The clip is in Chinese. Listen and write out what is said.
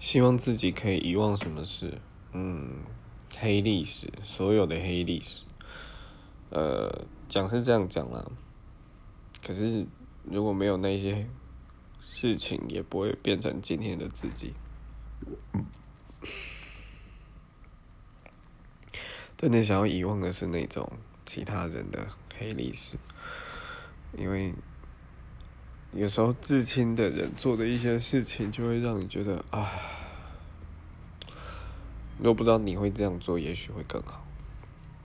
希望自己可以遗忘什么事？嗯，黑历史，所有的黑历史。呃，讲是这样讲啦，可是如果没有那些事情，也不会变成今天的自己。真的想要遗忘的是那种其他人的黑历史，因为。有时候，至亲的人做的一些事情，就会让你觉得啊，若不知道你会这样做，也许会更好。